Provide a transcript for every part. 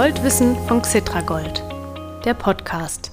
Goldwissen von Xitragold, der Podcast.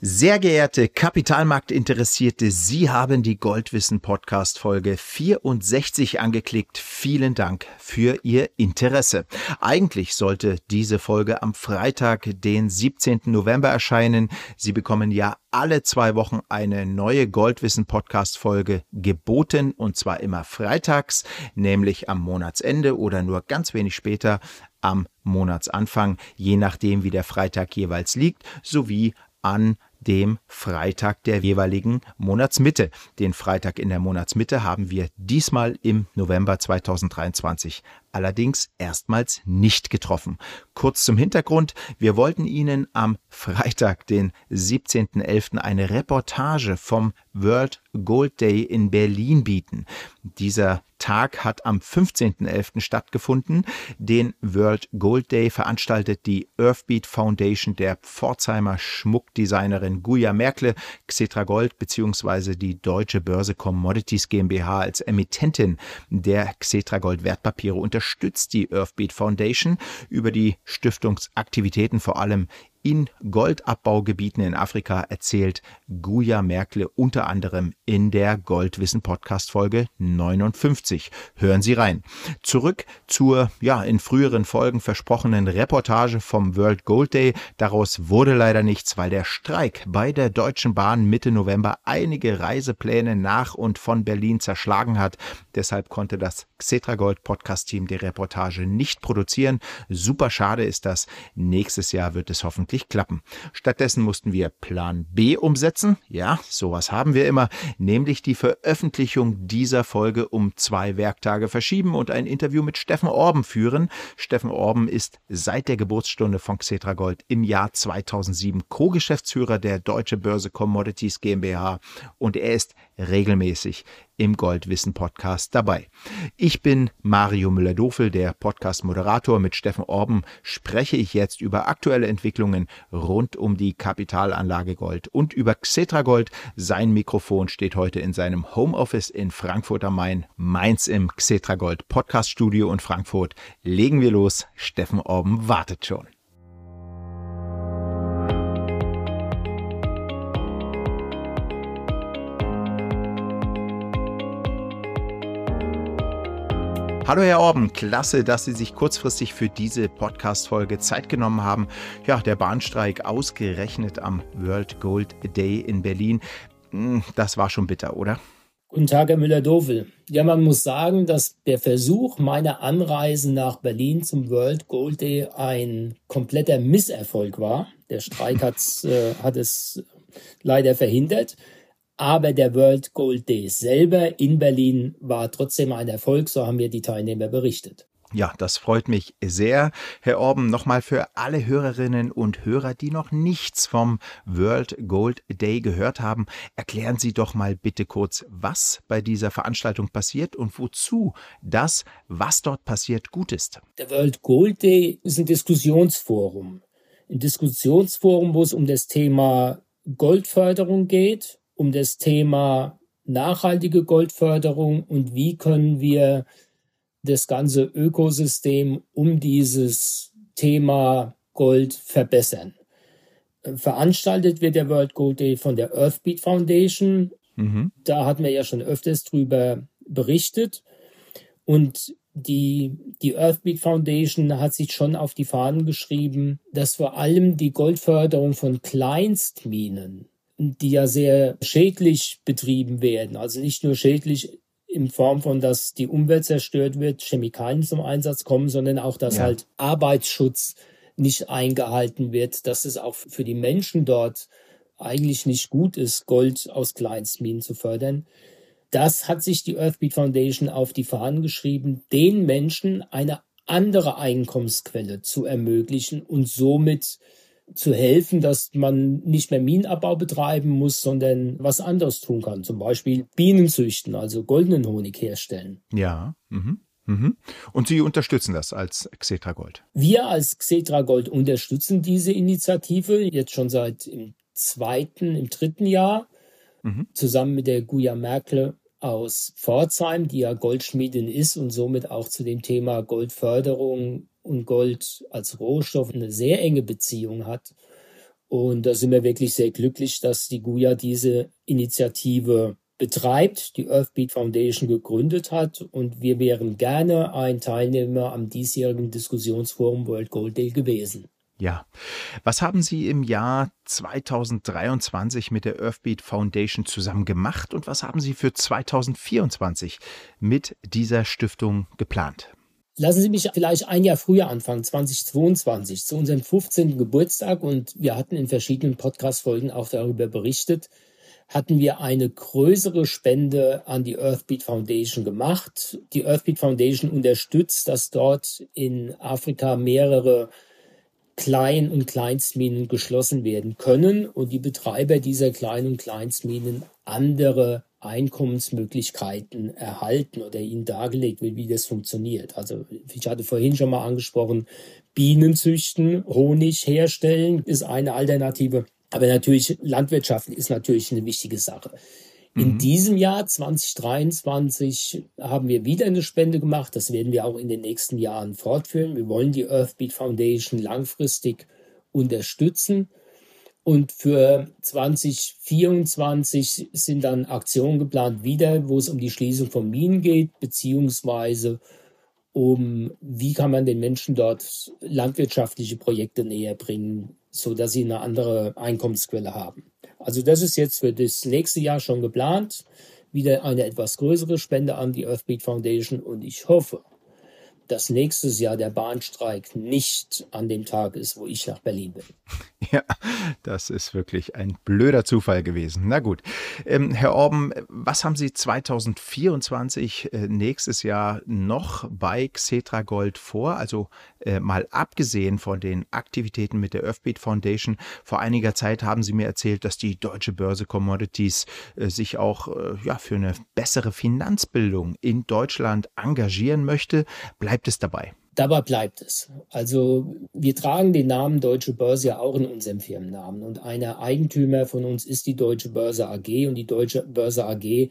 Sehr geehrte Kapitalmarktinteressierte, Sie haben die Goldwissen Podcast Folge 64 angeklickt. Vielen Dank für Ihr Interesse. Eigentlich sollte diese Folge am Freitag, den 17. November erscheinen. Sie bekommen ja alle zwei Wochen eine neue Goldwissen Podcast Folge geboten und zwar immer freitags, nämlich am Monatsende oder nur ganz wenig später am Monatsanfang, je nachdem wie der Freitag jeweils liegt, sowie an dem Freitag der jeweiligen Monatsmitte. Den Freitag in der Monatsmitte haben wir diesmal im November 2023 allerdings erstmals nicht getroffen. Kurz zum Hintergrund, wir wollten Ihnen am Freitag, den 17.11. eine Reportage vom World Gold Day in Berlin bieten. Dieser Tag hat am 15.11. stattgefunden. Den World Gold Day veranstaltet die Earthbeat Foundation der Pforzheimer Schmuckdesignerin Guya Merkle, Xetra Gold bzw. die Deutsche Börse Commodities GmbH als Emittentin der Xetra Gold Wertpapiere unterstützt die Earthbeat Foundation über die Stiftungsaktivitäten vor allem in Goldabbaugebieten in Afrika erzählt Guya Merkle unter anderem in der Goldwissen Podcast Folge 59. Hören Sie rein. Zurück zur, ja, in früheren Folgen versprochenen Reportage vom World Gold Day. Daraus wurde leider nichts, weil der Streik bei der Deutschen Bahn Mitte November einige Reisepläne nach und von Berlin zerschlagen hat. Deshalb konnte das Xetra Gold Podcast Team die Reportage nicht produzieren. Super schade ist das. Nächstes Jahr wird es hoffentlich klappen. Stattdessen mussten wir Plan B umsetzen. Ja, sowas haben wir immer, nämlich die Veröffentlichung dieser Folge um zwei Werktage verschieben und ein Interview mit Steffen Orben führen. Steffen Orben ist seit der Geburtsstunde von Xetra Gold im Jahr 2007 Co-Geschäftsführer der Deutsche Börse Commodities GmbH und er ist regelmäßig im Goldwissen Podcast dabei. Ich bin Mario Müller-Dofel, der Podcast-Moderator. Mit Steffen Orben spreche ich jetzt über aktuelle Entwicklungen rund um die Kapitalanlage Gold und über Xetra Gold. Sein Mikrofon steht heute in seinem Homeoffice in Frankfurt am Main, Mainz im Xetra Gold Podcast Studio in Frankfurt. Legen wir los. Steffen Orben wartet schon. Hallo Herr Orben, klasse, dass Sie sich kurzfristig für diese Podcast-Folge Zeit genommen haben. Ja, der Bahnstreik ausgerechnet am World Gold Day in Berlin. Hm, das war schon bitter, oder? Guten Tag, Herr Müller-Dofel. Ja, man muss sagen, dass der Versuch meiner Anreise nach Berlin zum World Gold Day ein kompletter Misserfolg war. Der Streik äh, hat es leider verhindert. Aber der World Gold Day selber in Berlin war trotzdem ein Erfolg, so haben mir die Teilnehmer berichtet. Ja, das freut mich sehr. Herr Orben, nochmal für alle Hörerinnen und Hörer, die noch nichts vom World Gold Day gehört haben, erklären Sie doch mal bitte kurz, was bei dieser Veranstaltung passiert und wozu das, was dort passiert, gut ist. Der World Gold Day ist ein Diskussionsforum. Ein Diskussionsforum, wo es um das Thema Goldförderung geht, um das Thema nachhaltige Goldförderung und wie können wir das ganze Ökosystem um dieses Thema Gold verbessern. Veranstaltet wird der World Gold Day von der Earthbeat Foundation. Mhm. Da hatten wir ja schon öfters drüber berichtet. Und die, die Earthbeat Foundation hat sich schon auf die Fahnen geschrieben, dass vor allem die Goldförderung von Kleinstminen die ja sehr schädlich betrieben werden. Also nicht nur schädlich in Form von, dass die Umwelt zerstört wird, Chemikalien zum Einsatz kommen, sondern auch, dass ja. halt Arbeitsschutz nicht eingehalten wird, dass es auch für die Menschen dort eigentlich nicht gut ist, Gold aus Kleinstminen zu fördern. Das hat sich die Earthbeat Foundation auf die Fahnen geschrieben, den Menschen eine andere Einkommensquelle zu ermöglichen und somit zu helfen, dass man nicht mehr Minenabbau betreiben muss, sondern was anderes tun kann. Zum Beispiel Bienen züchten, also goldenen Honig herstellen. Ja. Mhm. Mhm. Und Sie unterstützen das als Xetra Gold? Wir als Xetra Gold unterstützen diese Initiative jetzt schon seit im zweiten, im dritten Jahr, mhm. zusammen mit der Guya Merkel aus Pforzheim, die ja Goldschmiedin ist und somit auch zu dem Thema Goldförderung und Gold als Rohstoff eine sehr enge Beziehung hat. Und da sind wir wirklich sehr glücklich, dass die GUIA diese Initiative betreibt, die Earthbeat Foundation gegründet hat. Und wir wären gerne ein Teilnehmer am diesjährigen Diskussionsforum World Gold Day gewesen. Ja. Was haben Sie im Jahr 2023 mit der Earthbeat Foundation zusammen gemacht und was haben Sie für 2024 mit dieser Stiftung geplant? Lassen Sie mich vielleicht ein Jahr früher anfangen, 2022, zu unserem 15. Geburtstag. Und wir hatten in verschiedenen Podcast-Folgen auch darüber berichtet, hatten wir eine größere Spende an die Earthbeat Foundation gemacht. Die Earthbeat Foundation unterstützt, dass dort in Afrika mehrere Klein- und Kleinstminen geschlossen werden können und die Betreiber dieser Klein- und Kleinstminen andere Einkommensmöglichkeiten erhalten oder ihnen dargelegt wird, wie das funktioniert. Also ich hatte vorhin schon mal angesprochen, Bienen züchten, Honig herstellen ist eine Alternative. Aber natürlich, Landwirtschaft ist natürlich eine wichtige Sache. In mhm. diesem Jahr 2023 haben wir wieder eine Spende gemacht. Das werden wir auch in den nächsten Jahren fortführen. Wir wollen die Earthbeat Foundation langfristig unterstützen. Und für 2024 sind dann Aktionen geplant wieder, wo es um die Schließung von Minen geht, beziehungsweise um, wie kann man den Menschen dort landwirtschaftliche Projekte näher bringen, so dass sie eine andere Einkommensquelle haben. Also das ist jetzt für das nächste Jahr schon geplant. Wieder eine etwas größere Spende an die Earthbeat Foundation und ich hoffe, dass nächstes Jahr der Bahnstreik nicht an dem Tag ist, wo ich nach Berlin bin. Ja, das ist wirklich ein blöder Zufall gewesen. Na gut. Ähm, Herr Orben, was haben Sie 2024 äh, nächstes Jahr noch bei Xetra Gold vor? Also äh, mal abgesehen von den Aktivitäten mit der Earthbeat Foundation. Vor einiger Zeit haben Sie mir erzählt, dass die Deutsche Börse Commodities äh, sich auch äh, ja, für eine bessere Finanzbildung in Deutschland engagieren möchte. Bleibt bleibt es dabei? Dabei bleibt es. Also wir tragen den Namen Deutsche Börse ja auch in unserem Firmennamen. Und einer Eigentümer von uns ist die Deutsche Börse AG. Und die Deutsche Börse AG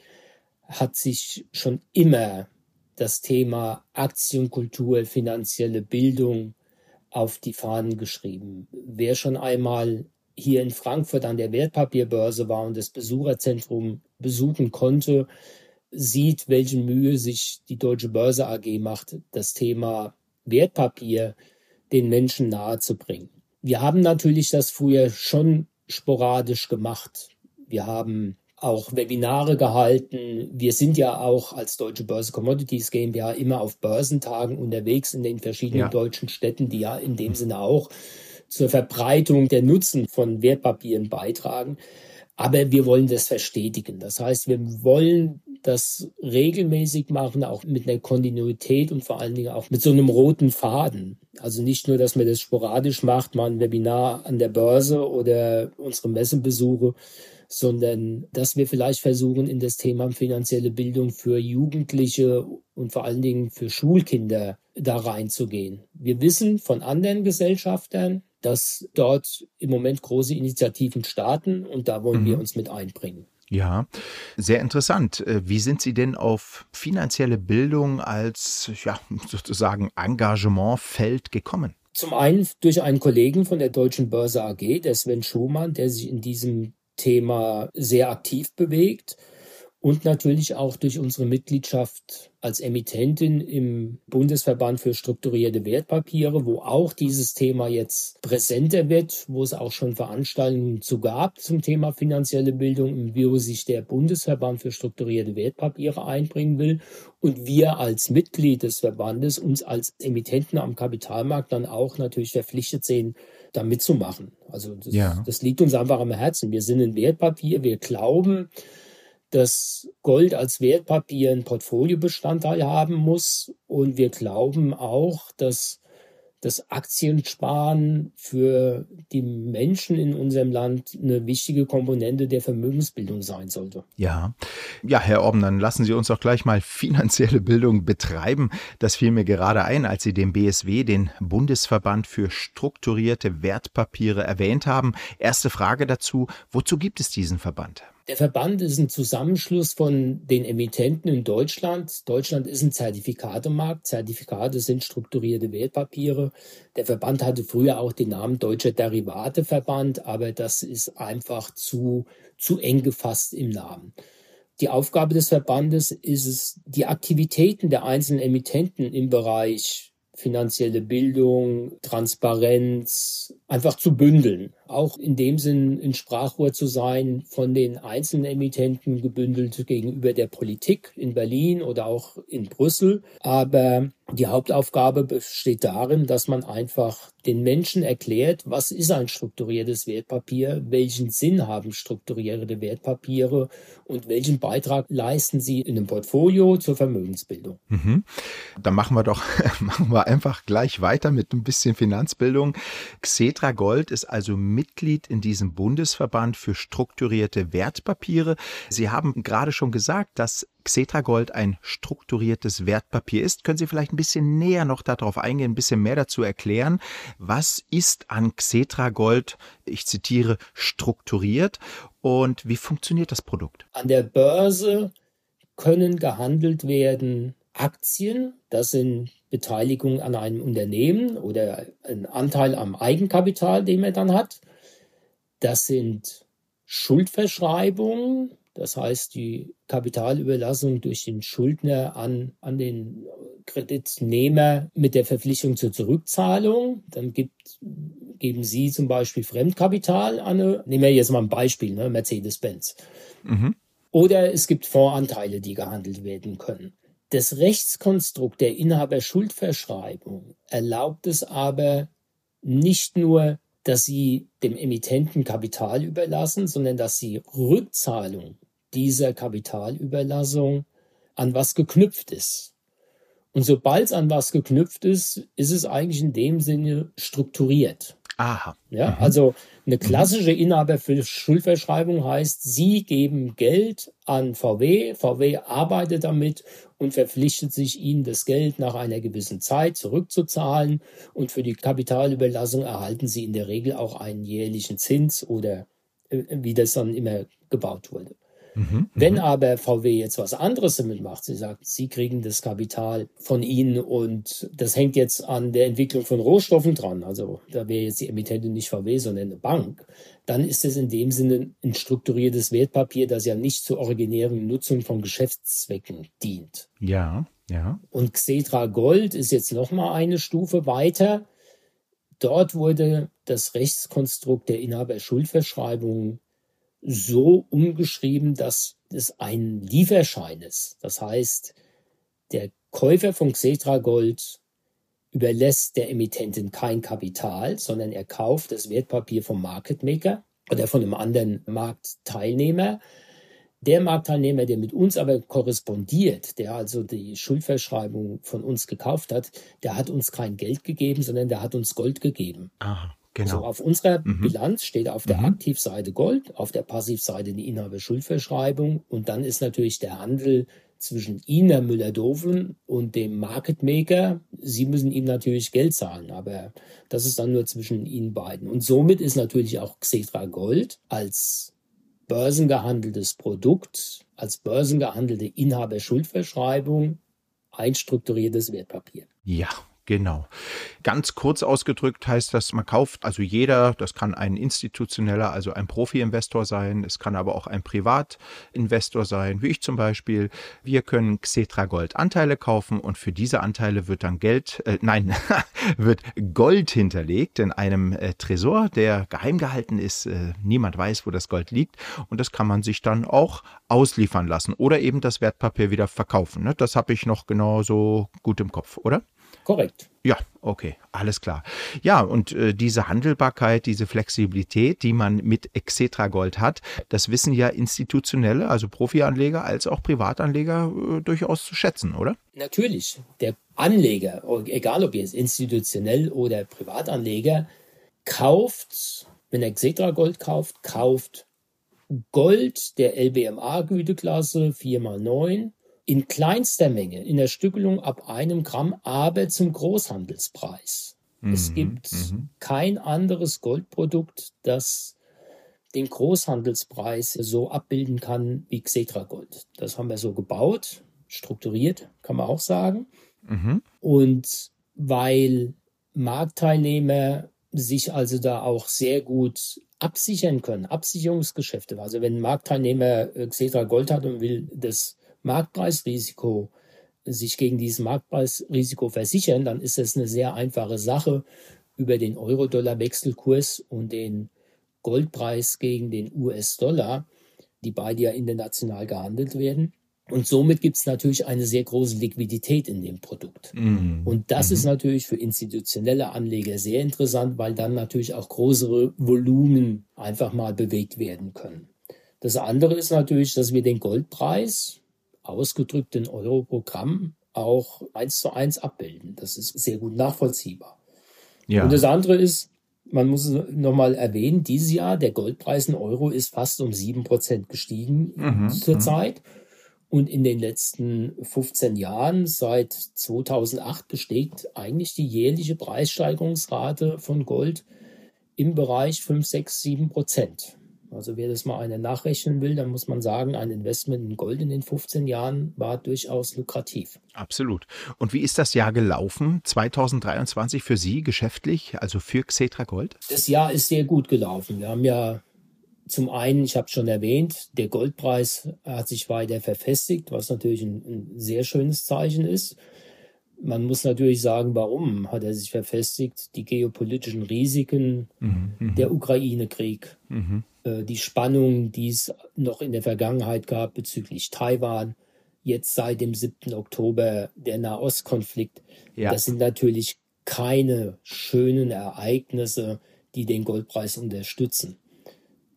hat sich schon immer das Thema Aktienkultur, finanzielle Bildung auf die Fahnen geschrieben. Wer schon einmal hier in Frankfurt an der Wertpapierbörse war und das Besucherzentrum besuchen konnte, sieht, welche Mühe sich die Deutsche Börse AG macht, das Thema Wertpapier den Menschen nahezubringen. Wir haben natürlich das früher schon sporadisch gemacht. Wir haben auch Webinare gehalten. Wir sind ja auch als Deutsche Börse Commodities GmbH immer auf Börsentagen unterwegs in den verschiedenen ja. deutschen Städten, die ja in dem Sinne auch zur Verbreitung der Nutzen von Wertpapieren beitragen. Aber wir wollen das verstetigen. Das heißt, wir wollen das regelmäßig machen, auch mit einer Kontinuität und vor allen Dingen auch mit so einem roten Faden. Also nicht nur, dass man das sporadisch macht, mal ein Webinar an der Börse oder unsere Messebesuche, sondern dass wir vielleicht versuchen, in das Thema finanzielle Bildung für Jugendliche und vor allen Dingen für Schulkinder da reinzugehen. Wir wissen von anderen Gesellschaftern, dass dort im Moment große Initiativen starten und da wollen mhm. wir uns mit einbringen. Ja, sehr interessant. Äh, wie sind Sie denn auf finanzielle Bildung als ja, sozusagen Engagementfeld gekommen? Zum einen durch einen Kollegen von der Deutschen Börse AG, der Sven Schumann, der sich in diesem Thema sehr aktiv bewegt und natürlich auch durch unsere Mitgliedschaft als Emittentin im Bundesverband für strukturierte Wertpapiere, wo auch dieses Thema jetzt präsenter wird, wo es auch schon Veranstaltungen zu gab zum Thema finanzielle Bildung, wo sich der Bundesverband für strukturierte Wertpapiere einbringen will und wir als Mitglied des Verbandes uns als Emittenten am Kapitalmarkt dann auch natürlich verpflichtet sehen, da mitzumachen. Also das, ja. das liegt uns einfach am Herzen. Wir sind ein Wertpapier, wir glauben, dass Gold als Wertpapier ein Portfoliobestandteil haben muss. Und wir glauben auch, dass das Aktiensparen für die Menschen in unserem Land eine wichtige Komponente der Vermögensbildung sein sollte. Ja, ja, Herr Orben, dann lassen Sie uns doch gleich mal finanzielle Bildung betreiben. Das fiel mir gerade ein, als Sie den BSW, den Bundesverband für strukturierte Wertpapiere, erwähnt haben. Erste Frage dazu, wozu gibt es diesen Verband? Der Verband ist ein Zusammenschluss von den Emittenten in Deutschland. Deutschland ist ein Zertifikatemarkt. Zertifikate sind strukturierte Wertpapiere. Der Verband hatte früher auch den Namen Deutscher Derivateverband, aber das ist einfach zu, zu eng gefasst im Namen. Die Aufgabe des Verbandes ist es, die Aktivitäten der einzelnen Emittenten im Bereich finanzielle Bildung, Transparenz einfach zu bündeln. Auch in dem Sinn ein Sprachrohr zu sein von den einzelnen Emittenten gebündelt gegenüber der Politik in Berlin oder auch in Brüssel. Aber die Hauptaufgabe besteht darin, dass man einfach den Menschen erklärt, was ist ein strukturiertes Wertpapier, welchen Sinn haben strukturierte Wertpapiere und welchen Beitrag leisten sie in einem Portfolio zur Vermögensbildung. Mhm. Dann machen wir doch machen wir einfach gleich weiter mit ein bisschen Finanzbildung. Xetra Gold ist also Mitglied in diesem Bundesverband für strukturierte Wertpapiere. Sie haben gerade schon gesagt, dass Xetra Gold ein strukturiertes Wertpapier ist. Können Sie vielleicht ein bisschen näher noch darauf eingehen, ein bisschen mehr dazu erklären? Was ist an Xetra Gold, ich zitiere, strukturiert und wie funktioniert das Produkt? An der Börse können gehandelt werden Aktien, das sind Beteiligungen an einem Unternehmen oder ein Anteil am Eigenkapital, den man dann hat. Das sind Schuldverschreibungen, das heißt die Kapitalüberlassung durch den Schuldner an, an den Kreditnehmer mit der Verpflichtung zur Zurückzahlung. Dann gibt, geben Sie zum Beispiel Fremdkapital an eine, nehmen wir jetzt mal ein Beispiel, ne, Mercedes-Benz. Mhm. Oder es gibt Fondsanteile, die gehandelt werden können. Das Rechtskonstrukt der Inhaberschuldverschreibung erlaubt es aber nicht nur dass sie dem Emittenten Kapital überlassen, sondern dass sie Rückzahlung dieser Kapitalüberlassung an was geknüpft ist. Und sobald es an was geknüpft ist, ist es eigentlich in dem Sinne strukturiert. Aha. Ja, mhm. also eine mhm. klassische Inhaber für Schuldverschreibung heißt, Sie geben Geld an VW, VW arbeitet damit und verpflichtet sich, Ihnen das Geld nach einer gewissen Zeit zurückzuzahlen und für die Kapitalüberlassung erhalten Sie in der Regel auch einen jährlichen Zins oder äh, wie das dann immer gebaut wurde. Mhm, Wenn mhm. aber VW jetzt was anderes damit macht, sie sagt, sie kriegen das Kapital von ihnen und das hängt jetzt an der Entwicklung von Rohstoffen dran, also da wäre jetzt die Emittentin nicht VW, sondern eine Bank, dann ist es in dem Sinne ein strukturiertes Wertpapier, das ja nicht zur originären Nutzung von Geschäftszwecken dient. Ja, ja. Und Xetra Gold ist jetzt nochmal eine Stufe weiter. Dort wurde das Rechtskonstrukt der Inhaber-Schuldverschreibung so umgeschrieben, dass es ein Lieferschein ist. Das heißt, der Käufer von Xetra Gold überlässt der Emittentin kein Kapital, sondern er kauft das Wertpapier vom Market Maker oder von einem anderen Marktteilnehmer. Der Marktteilnehmer, der mit uns aber korrespondiert, der also die Schuldverschreibung von uns gekauft hat, der hat uns kein Geld gegeben, sondern der hat uns Gold gegeben. Aha. Genau. Also auf unserer mhm. Bilanz steht auf der mhm. Aktivseite Gold, auf der Passivseite die Inhaberschuldverschreibung und dann ist natürlich der Handel zwischen Ihnen, Herr Müller-Dovlen, und dem Market Maker. Sie müssen ihm natürlich Geld zahlen, aber das ist dann nur zwischen Ihnen beiden. Und somit ist natürlich auch Xetra Gold als börsengehandeltes Produkt, als börsengehandelte Inhaberschuldverschreibung ein strukturiertes Wertpapier. Ja, Genau. Ganz kurz ausgedrückt heißt das, man kauft, also jeder, das kann ein institutioneller, also ein Profi-Investor sein, es kann aber auch ein Privatinvestor sein, wie ich zum Beispiel. Wir können Xetra Gold Anteile kaufen und für diese Anteile wird dann Geld, äh, nein, wird Gold hinterlegt in einem äh, Tresor, der geheim gehalten ist. Äh, niemand weiß, wo das Gold liegt und das kann man sich dann auch ausliefern lassen oder eben das Wertpapier wieder verkaufen. Ne? Das habe ich noch genauso gut im Kopf, oder? Korrekt. Ja, okay, alles klar. Ja, und äh, diese Handelbarkeit, diese Flexibilität, die man mit Exetra Gold hat, das wissen ja institutionelle, also Profianleger als auch Privatanleger äh, durchaus zu schätzen, oder? Natürlich. Der Anleger, egal ob jetzt institutionell oder Privatanleger, kauft, wenn er Xetra Gold kauft, kauft Gold der LBMA-Güteklasse 4x9 in kleinster Menge, in der Stückelung ab einem Gramm, aber zum Großhandelspreis. Mhm, es gibt mhm. kein anderes Goldprodukt, das den Großhandelspreis so abbilden kann wie Xetra Gold. Das haben wir so gebaut, strukturiert, kann man auch sagen. Mhm. Und weil Marktteilnehmer sich also da auch sehr gut absichern können, Absicherungsgeschäfte. Also wenn ein Marktteilnehmer äh, Xetra Gold hat und will das Marktpreisrisiko sich gegen dieses Marktpreisrisiko versichern, dann ist das eine sehr einfache Sache über den Euro-Dollar-Wechselkurs und den Goldpreis gegen den US-Dollar, die beide ja international gehandelt werden. Und somit gibt es natürlich eine sehr große Liquidität in dem Produkt. Mhm. Und das mhm. ist natürlich für institutionelle Anleger sehr interessant, weil dann natürlich auch größere Volumen einfach mal bewegt werden können. Das andere ist natürlich, dass wir den Goldpreis ausgedrückt in Euro-Programm auch eins zu eins abbilden. Das ist sehr gut nachvollziehbar. Ja. Und das andere ist, man muss es nochmal erwähnen, dieses Jahr der Goldpreis in Euro ist fast um sieben Prozent gestiegen mhm. zurzeit. Und in den letzten 15 Jahren, seit 2008, besteht eigentlich die jährliche Preissteigerungsrate von Gold im Bereich 5, 6, 7 Prozent. Also wer das mal einer nachrechnen will, dann muss man sagen, ein Investment in Gold in den 15 Jahren war durchaus lukrativ. Absolut. Und wie ist das Jahr gelaufen, 2023 für Sie geschäftlich, also für Xetra Gold? Das Jahr ist sehr gut gelaufen. Wir haben ja zum einen, ich habe schon erwähnt, der Goldpreis hat sich weiter verfestigt, was natürlich ein, ein sehr schönes Zeichen ist. Man muss natürlich sagen, warum hat er sich verfestigt? Die geopolitischen Risiken, mhm, mhm. der Ukraine-Krieg, mhm. äh, die Spannung, die es noch in der Vergangenheit gab bezüglich Taiwan, jetzt seit dem 7. Oktober der Nahostkonflikt. Ja. Das sind natürlich keine schönen Ereignisse, die den Goldpreis unterstützen.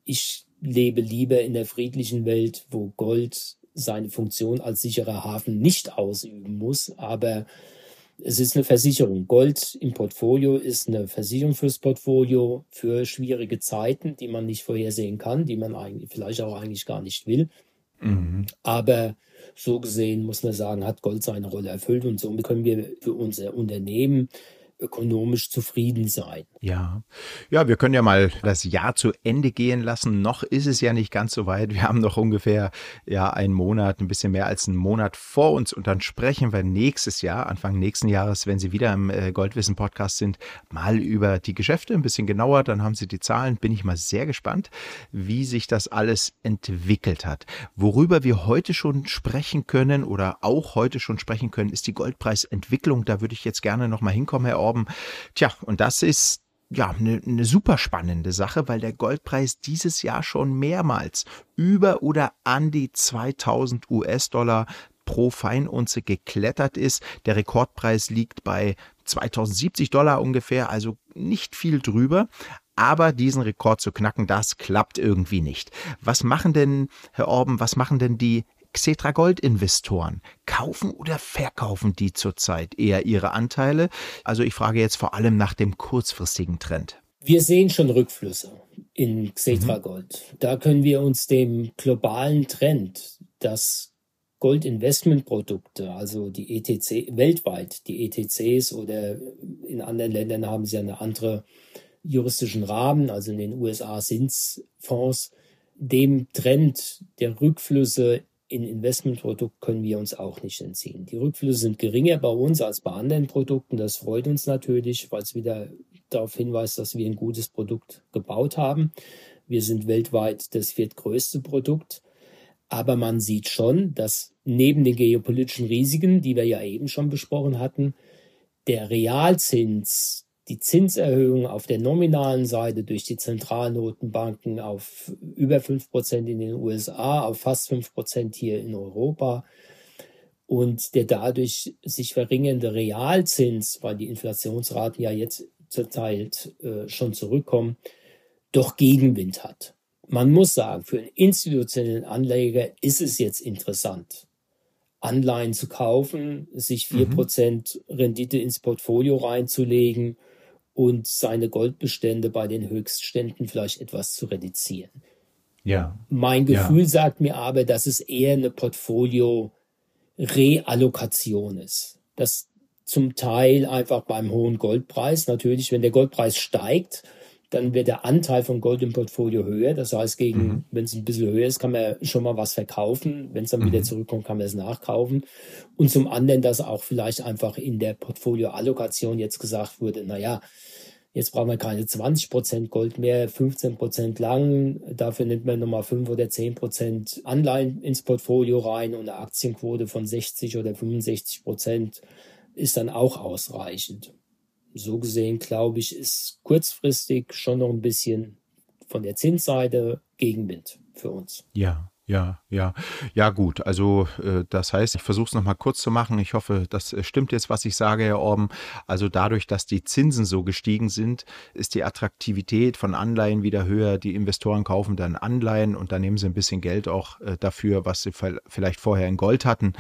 Ich lebe lieber in der friedlichen Welt, wo Gold seine Funktion als sicherer Hafen nicht ausüben muss, aber es ist eine Versicherung. Gold im Portfolio ist eine Versicherung fürs Portfolio für schwierige Zeiten, die man nicht vorhersehen kann, die man eigentlich vielleicht auch eigentlich gar nicht will. Mhm. Aber so gesehen muss man sagen, hat Gold seine Rolle erfüllt und somit können wir für unser Unternehmen ökonomisch zufrieden sein. Ja, ja, wir können ja mal das Jahr zu Ende gehen lassen. Noch ist es ja nicht ganz so weit. Wir haben noch ungefähr ja einen Monat, ein bisschen mehr als einen Monat vor uns und dann sprechen wir nächstes Jahr, Anfang nächsten Jahres, wenn Sie wieder im äh, Goldwissen Podcast sind, mal über die Geschäfte ein bisschen genauer. Dann haben Sie die Zahlen. Bin ich mal sehr gespannt, wie sich das alles entwickelt hat. Worüber wir heute schon sprechen können oder auch heute schon sprechen können, ist die Goldpreisentwicklung. Da würde ich jetzt gerne noch mal hinkommen, Herr Orb gestorben. Tja, und das ist ja, eine, eine super spannende Sache, weil der Goldpreis dieses Jahr schon mehrmals über oder an die 2000 US-Dollar pro Feinunze geklettert ist. Der Rekordpreis liegt bei 2070 Dollar ungefähr, also nicht viel drüber. Aber diesen Rekord zu knacken, das klappt irgendwie nicht. Was machen denn, Herr Orben, was machen denn die Xetra Gold Investoren kaufen oder verkaufen die zurzeit eher ihre Anteile? Also ich frage jetzt vor allem nach dem kurzfristigen Trend. Wir sehen schon Rückflüsse in Xetra mhm. Gold. Da können wir uns dem globalen Trend, dass Goldinvestmentprodukte, also die ETC weltweit, die ETCs oder in anderen Ländern haben sie eine andere juristischen Rahmen, also in den USA sind es Fonds, dem Trend der Rückflüsse in Investmentprodukt können wir uns auch nicht entziehen. Die Rückflüsse sind geringer bei uns als bei anderen Produkten. Das freut uns natürlich, weil es wieder darauf hinweist, dass wir ein gutes Produkt gebaut haben. Wir sind weltweit das viertgrößte Produkt. Aber man sieht schon, dass neben den geopolitischen Risiken, die wir ja eben schon besprochen hatten, der Realzins die Zinserhöhung auf der nominalen Seite durch die Zentralnotenbanken auf über fünf Prozent in den USA, auf fast fünf Prozent hier in Europa und der dadurch sich verringernde Realzins, weil die Inflationsraten ja jetzt zurzeit äh, schon zurückkommen, doch Gegenwind hat. Man muss sagen, für einen institutionellen Anleger ist es jetzt interessant, Anleihen zu kaufen, sich vier mhm. Prozent Rendite ins Portfolio reinzulegen und seine Goldbestände bei den Höchstständen vielleicht etwas zu reduzieren. Ja. Mein Gefühl ja. sagt mir aber, dass es eher eine Portfolio-Reallokation ist. Das zum Teil einfach beim hohen Goldpreis. Natürlich, wenn der Goldpreis steigt, dann wird der Anteil von Gold im Portfolio höher. Das heißt, gegen, mhm. wenn es ein bisschen höher ist, kann man schon mal was verkaufen. Wenn es dann mhm. wieder zurückkommt, kann man es nachkaufen. Und zum anderen, dass auch vielleicht einfach in der Portfolioallokation jetzt gesagt wurde, na ja, Jetzt brauchen wir keine 20 Prozent Gold mehr, 15 Prozent lang. Dafür nimmt man nochmal 5 oder 10 Prozent Anleihen ins Portfolio rein und eine Aktienquote von 60 oder 65 Prozent ist dann auch ausreichend. So gesehen, glaube ich, ist kurzfristig schon noch ein bisschen von der Zinsseite Gegenwind für uns. Ja, ja, ja, ja gut. Also äh, das heißt, ich versuche es nochmal kurz zu machen. Ich hoffe, das äh, stimmt jetzt, was ich sage, Herr Orben. Also dadurch, dass die Zinsen so gestiegen sind, ist die Attraktivität von Anleihen wieder höher. Die Investoren kaufen dann Anleihen und dann nehmen sie ein bisschen Geld auch äh, dafür, was sie vielleicht vorher in Gold hatten.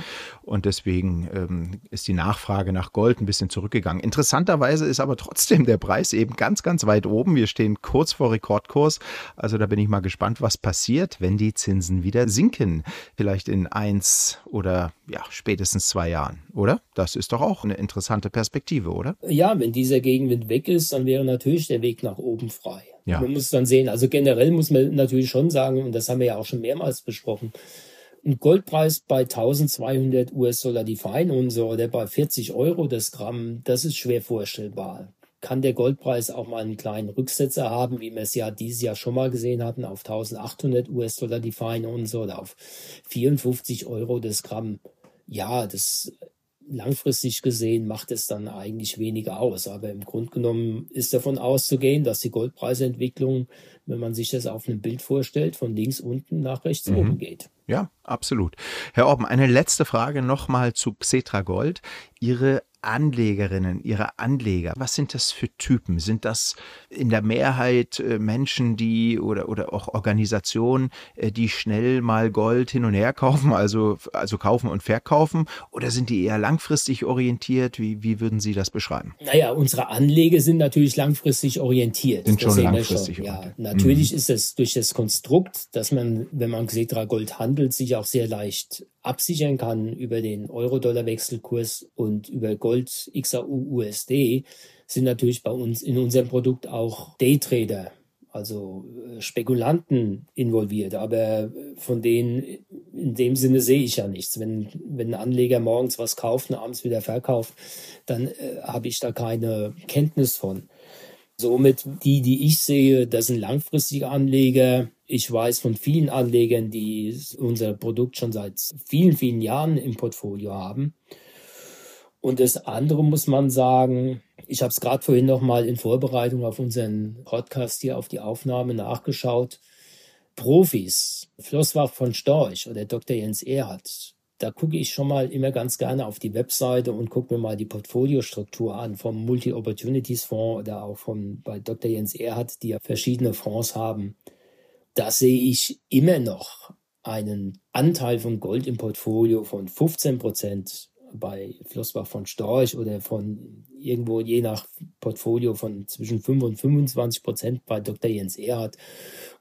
Und deswegen ähm, ist die Nachfrage nach Gold ein bisschen zurückgegangen. Interessanterweise ist aber trotzdem der Preis eben ganz, ganz weit oben. Wir stehen kurz vor Rekordkurs. Also da bin ich mal gespannt, was passiert, wenn die Zinsen wieder sinken, vielleicht in eins oder ja, spätestens zwei Jahren, oder? Das ist doch auch eine interessante Perspektive, oder? Ja, wenn dieser Gegenwind weg ist, dann wäre natürlich der Weg nach oben frei. Ja. Man muss dann sehen, also generell muss man natürlich schon sagen, und das haben wir ja auch schon mehrmals besprochen, ein Goldpreis bei 1200 US-Dollar die Feinunze oder bei 40 Euro das Gramm, das ist schwer vorstellbar kann der Goldpreis auch mal einen kleinen Rücksetzer haben, wie wir es ja dieses Jahr schon mal gesehen hatten, auf 1800 US-Dollar die Feine und so oder auf 54 Euro das Gramm. Ja, das langfristig gesehen macht es dann eigentlich weniger aus. Aber im Grunde genommen ist davon auszugehen, dass die Goldpreisentwicklung, wenn man sich das auf einem Bild vorstellt, von links unten nach rechts mhm. oben geht. Ja, absolut. Herr Orben, eine letzte Frage nochmal zu Xetra Gold. Ihre Anlegerinnen, ihre Anleger, was sind das für Typen? Sind das in der Mehrheit äh, Menschen, die oder, oder auch Organisationen, äh, die schnell mal Gold hin und her kaufen, also, also kaufen und verkaufen? Oder sind die eher langfristig orientiert? Wie, wie würden Sie das beschreiben? Naja, unsere Anleger sind natürlich langfristig orientiert. Sind schon langfristig schon. Ja, natürlich mhm. ist es durch das Konstrukt, dass man, wenn man Xetra Gold handelt, sich auch sehr leicht absichern kann über den Euro-Dollar-Wechselkurs und über Gold XAU USD, sind natürlich bei uns in unserem Produkt auch Daytrader, also äh, Spekulanten involviert. Aber von denen in dem Sinne sehe ich ja nichts. Wenn, wenn ein Anleger morgens was kauft und abends wieder verkauft, dann äh, habe ich da keine Kenntnis von. Somit die, die ich sehe, das sind langfristige Anleger. Ich weiß von vielen Anlegern, die unser Produkt schon seit vielen, vielen Jahren im Portfolio haben. Und das andere muss man sagen, ich habe es gerade vorhin noch mal in Vorbereitung auf unseren Podcast hier auf die Aufnahme nachgeschaut. Profis, Flosswach von Storch oder Dr. Jens Erhardt, da gucke ich schon mal immer ganz gerne auf die Webseite und gucke mir mal die Portfoliostruktur an vom Multi-Opportunities Fonds oder auch vom, bei Dr. Jens Erhardt, die ja verschiedene Fonds haben. Da sehe ich immer noch einen Anteil von Gold im Portfolio von 15 Prozent bei Flossbach von Storch oder von irgendwo je nach Portfolio von zwischen 5 und 25 Prozent bei Dr. Jens Erhardt.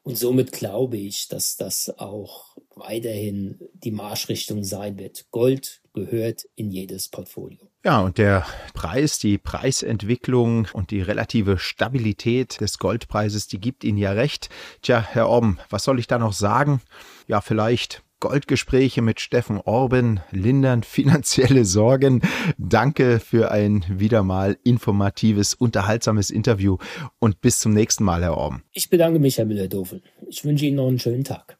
Und somit glaube ich, dass das auch weiterhin die Marschrichtung sein wird. Gold gehört in jedes Portfolio. Ja, und der Preis, die Preisentwicklung und die relative Stabilität des Goldpreises, die gibt Ihnen ja recht. Tja, Herr Orben, was soll ich da noch sagen? Ja, vielleicht Goldgespräche mit Steffen Orben lindern finanzielle Sorgen. Danke für ein wieder mal informatives, unterhaltsames Interview und bis zum nächsten Mal, Herr Orben. Ich bedanke mich, Herr Müller-Dofel. Ich wünsche Ihnen noch einen schönen Tag.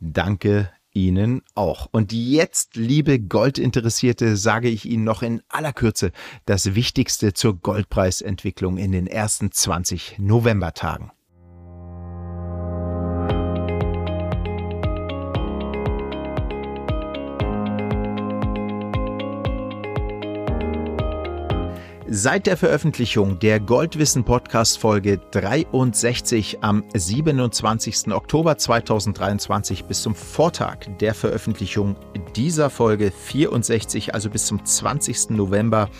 Danke Ihnen auch. Und jetzt, liebe Goldinteressierte, sage ich Ihnen noch in aller Kürze das Wichtigste zur Goldpreisentwicklung in den ersten 20 Novembertagen. Seit der Veröffentlichung der Goldwissen Podcast Folge 63 am 27. Oktober 2023 bis zum Vortag der Veröffentlichung dieser Folge 64, also bis zum 20. November,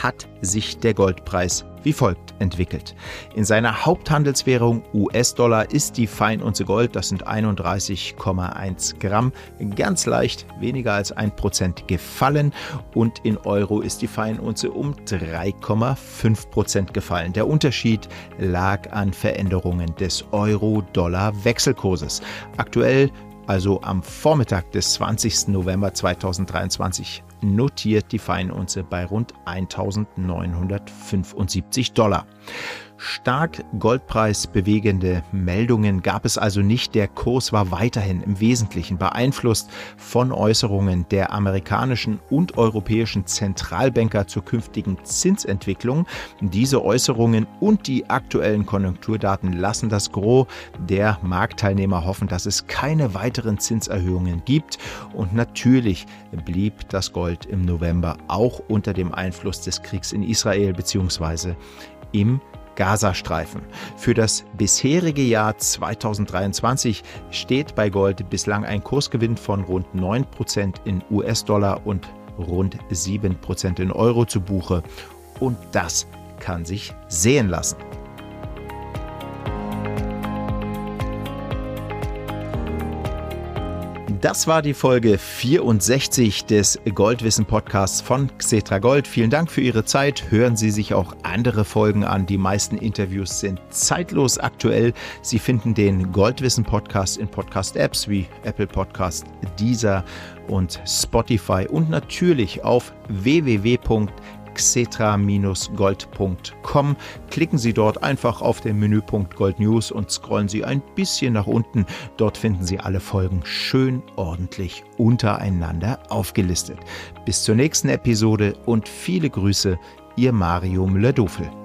hat sich der Goldpreis wie folgt entwickelt. In seiner Haupthandelswährung US-Dollar ist die Feinunze Gold, das sind 31,1 Gramm, ganz leicht weniger als 1% gefallen und in Euro ist die Feinunze um 3,5% gefallen. Der Unterschied lag an Veränderungen des Euro-Dollar-Wechselkurses. Aktuell also am Vormittag des 20. November 2023 notiert die Feinunze bei rund 1975 Dollar. Stark goldpreisbewegende Meldungen gab es also nicht. Der Kurs war weiterhin im Wesentlichen beeinflusst von Äußerungen der amerikanischen und europäischen Zentralbanker zur künftigen Zinsentwicklung. Diese Äußerungen und die aktuellen Konjunkturdaten lassen das Gros der Marktteilnehmer hoffen, dass es keine weiteren Zinserhöhungen gibt. Und natürlich blieb das Gold im November auch unter dem Einfluss des Kriegs in Israel bzw. im Gazastreifen. Für das bisherige Jahr 2023 steht bei Gold bislang ein Kursgewinn von rund 9% in US-Dollar und rund 7% in Euro zu Buche. Und das kann sich sehen lassen. Das war die Folge 64 des Goldwissen Podcasts von Xetra Gold. Vielen Dank für Ihre Zeit. Hören Sie sich auch andere Folgen an. Die meisten Interviews sind zeitlos aktuell. Sie finden den Goldwissen Podcast in Podcast-Apps wie Apple Podcast, Deezer und Spotify und natürlich auf www xetra-gold.com. Klicken Sie dort einfach auf den Menüpunkt Gold News und scrollen Sie ein bisschen nach unten. Dort finden Sie alle Folgen schön ordentlich untereinander aufgelistet. Bis zur nächsten Episode und viele Grüße, Ihr Mario Müller-Dofel.